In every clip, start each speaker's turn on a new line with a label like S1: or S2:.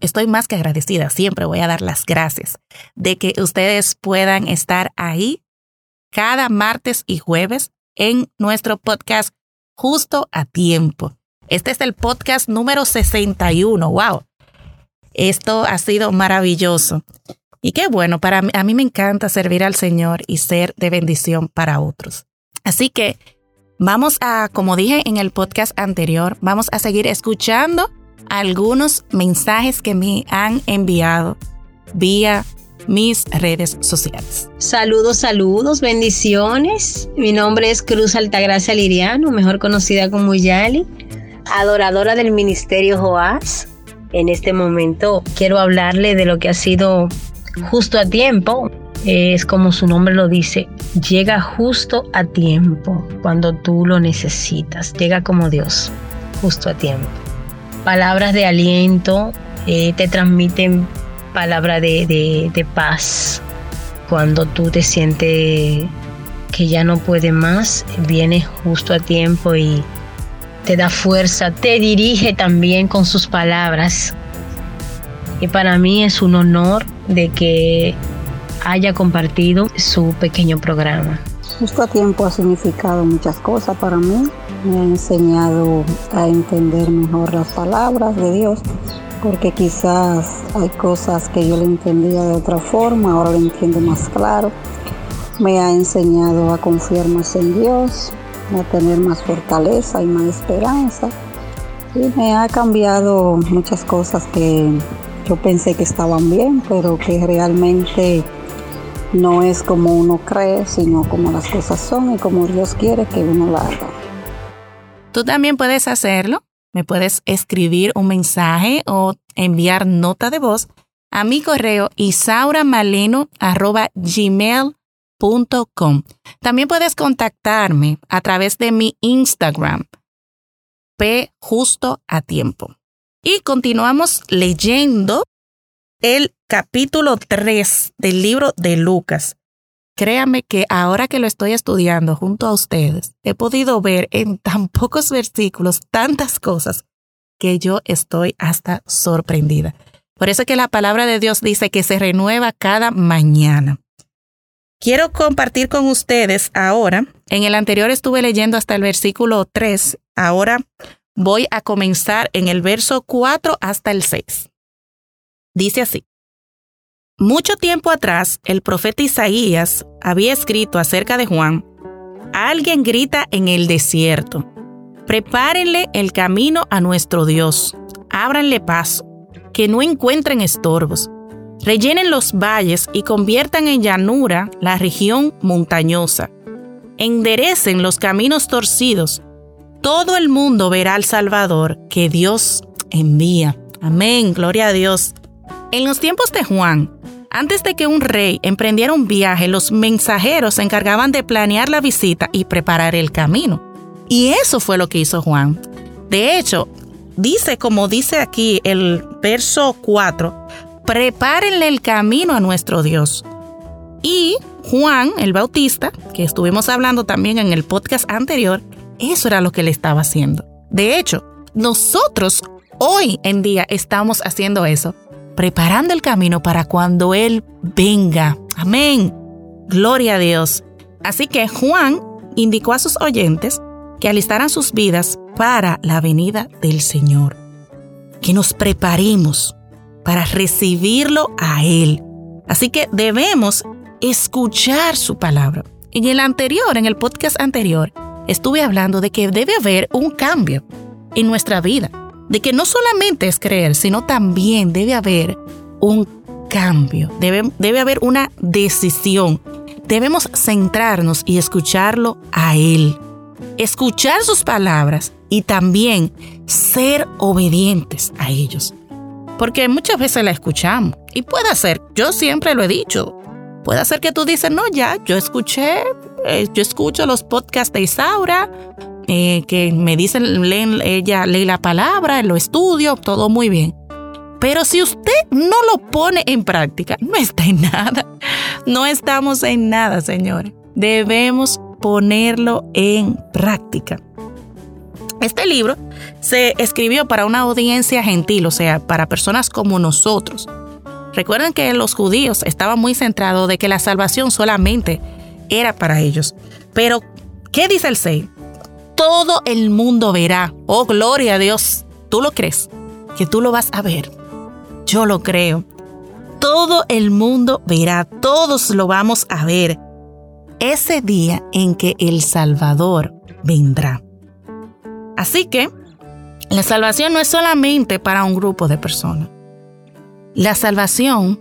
S1: Estoy más que agradecida, siempre voy a dar las gracias de que ustedes puedan estar ahí cada martes y jueves en nuestro podcast justo a tiempo. Este es el podcast número 61. ¡Wow! Esto ha sido maravilloso. Y qué bueno, para mí, a mí me encanta servir al Señor y ser de bendición para otros. Así que vamos a, como dije en el podcast anterior, vamos a seguir escuchando algunos mensajes que me han enviado vía mis redes sociales.
S2: Saludos, saludos, bendiciones. Mi nombre es Cruz Altagracia Liriano, mejor conocida como Yali, adoradora del Ministerio Joás. En este momento quiero hablarle de lo que ha sido justo a tiempo. Es como su nombre lo dice, llega justo a tiempo cuando tú lo necesitas. Llega como Dios, justo a tiempo. Palabras de aliento eh, te transmiten palabra de, de, de paz. Cuando tú te sientes que ya no puede más, viene justo a tiempo y te da fuerza, te dirige también con sus palabras. Y para mí es un honor de que haya compartido su pequeño programa.
S3: Justo a tiempo ha significado muchas cosas para mí. Me ha enseñado a entender mejor las palabras de Dios, porque quizás hay cosas que yo le entendía de otra forma, ahora lo entiendo más claro. Me ha enseñado a confiar más en Dios, a tener más fortaleza y más esperanza. Y me ha cambiado muchas cosas que yo pensé que estaban bien, pero que realmente no es como uno cree, sino como las cosas son y como Dios quiere que uno la haga.
S1: Tú también puedes hacerlo. Me puedes escribir un mensaje o enviar nota de voz a mi correo isauраmaleno.gmail.com. También puedes contactarme a través de mi Instagram, P justo a tiempo. Y continuamos leyendo el capítulo 3 del libro de Lucas. Créame que ahora que lo estoy estudiando junto a ustedes, he podido ver en tan pocos versículos tantas cosas que yo estoy hasta sorprendida. Por eso que la palabra de Dios dice que se renueva cada mañana. Quiero compartir con ustedes ahora, en el anterior estuve leyendo hasta el versículo 3, ahora voy a comenzar en el verso 4 hasta el 6. Dice así. Mucho tiempo atrás, el profeta Isaías había escrito acerca de Juan, alguien grita en el desierto, prepárenle el camino a nuestro Dios, ábranle paso, que no encuentren estorbos, rellenen los valles y conviertan en llanura la región montañosa, enderecen los caminos torcidos, todo el mundo verá al Salvador que Dios envía. Amén, gloria a Dios. En los tiempos de Juan, antes de que un rey emprendiera un viaje, los mensajeros se encargaban de planear la visita y preparar el camino. Y eso fue lo que hizo Juan. De hecho, dice, como dice aquí el verso 4, prepárenle el camino a nuestro Dios. Y Juan, el Bautista, que estuvimos hablando también en el podcast anterior, eso era lo que le estaba haciendo. De hecho, nosotros hoy en día estamos haciendo eso preparando el camino para cuando Él venga. Amén. Gloria a Dios. Así que Juan indicó a sus oyentes que alistaran sus vidas para la venida del Señor. Que nos preparemos para recibirlo a Él. Así que debemos escuchar su palabra. En el anterior, en el podcast anterior, estuve hablando de que debe haber un cambio en nuestra vida de que no solamente es creer, sino también debe haber un cambio, debe, debe haber una decisión. Debemos centrarnos y escucharlo a Él, escuchar sus palabras y también ser obedientes a ellos. porque muchas veces la escuchamos. Y puede ser, yo siempre lo he dicho, puede ser que tú dices, no, ya, yo escuché, eh, yo escucho los podcasts de Isaura, eh, que me dicen, leen, ella lee la palabra, lo estudio, todo muy bien. Pero si usted no lo pone en práctica, no está en nada. No estamos en nada, señores. Debemos ponerlo en práctica. Este libro se escribió para una audiencia gentil, o sea, para personas como nosotros. Recuerden que los judíos estaban muy centrados de que la salvación solamente era para ellos. Pero, ¿qué dice el 6? Todo el mundo verá. Oh, gloria a Dios. ¿Tú lo crees? Que tú lo vas a ver. Yo lo creo. Todo el mundo verá, todos lo vamos a ver. Ese día en que el Salvador vendrá. Así que la salvación no es solamente para un grupo de personas. La salvación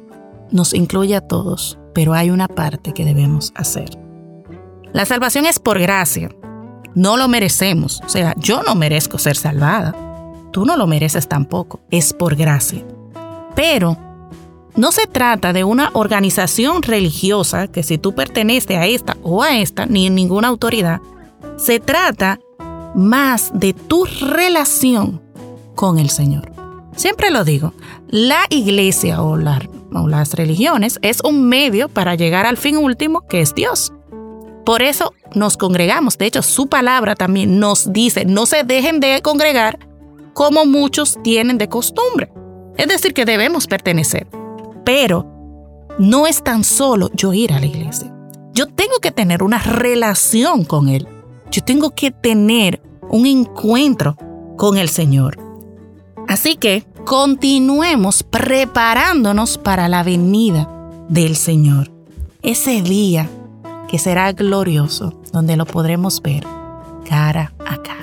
S1: nos incluye a todos, pero hay una parte que debemos hacer. La salvación es por gracia. No lo merecemos. O sea, yo no merezco ser salvada. Tú no lo mereces tampoco. Es por gracia. Pero no se trata de una organización religiosa que si tú perteneces a esta o a esta, ni en ninguna autoridad, se trata más de tu relación con el Señor. Siempre lo digo, la iglesia o, las religiones es un medio para llegar al fin último que es Dios. Por eso nos congregamos. De hecho, su palabra también nos dice, no se dejen de congregar como muchos tienen de costumbre. Es decir, que debemos pertenecer. Pero no es tan solo yo ir a la iglesia. Yo tengo que tener una relación con Él. Yo tengo que tener un encuentro con el Señor. Así que continuemos preparándonos para la venida del Señor. Ese día que será glorioso, donde lo podremos ver cara a cara.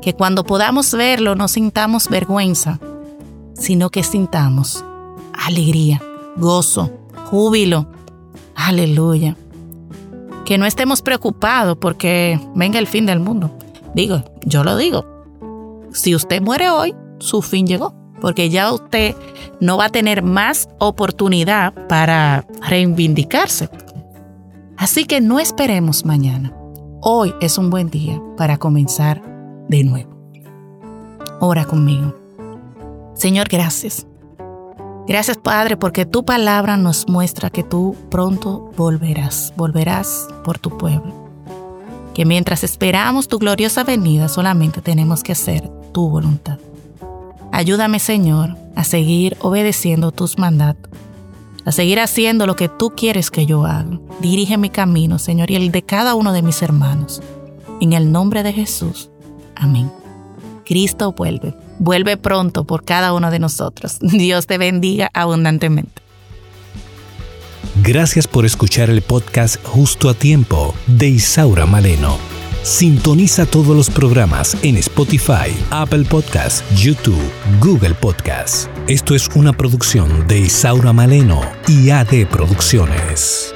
S1: Que cuando podamos verlo no sintamos vergüenza, sino que sintamos alegría, gozo, júbilo. Aleluya. Que no estemos preocupados porque venga el fin del mundo. Digo, yo lo digo. Si usted muere hoy, su fin llegó, porque ya usted no va a tener más oportunidad para reivindicarse. Así que no esperemos mañana. Hoy es un buen día para comenzar de nuevo. Ora conmigo. Señor, gracias. Gracias Padre porque tu palabra nos muestra que tú pronto volverás, volverás por tu pueblo que mientras esperamos tu gloriosa venida solamente tenemos que hacer tu voluntad. Ayúdame Señor a seguir obedeciendo tus mandatos, a seguir haciendo lo que tú quieres que yo haga. Dirige mi camino, Señor, y el de cada uno de mis hermanos. En el nombre de Jesús. Amén. Cristo vuelve. Vuelve pronto por cada uno de nosotros. Dios te bendiga abundantemente.
S4: Gracias por escuchar el podcast Justo a Tiempo de Isaura Maleno. Sintoniza todos los programas en Spotify, Apple Podcasts, YouTube, Google Podcasts. Esto es una producción de Isaura Maleno y AD Producciones.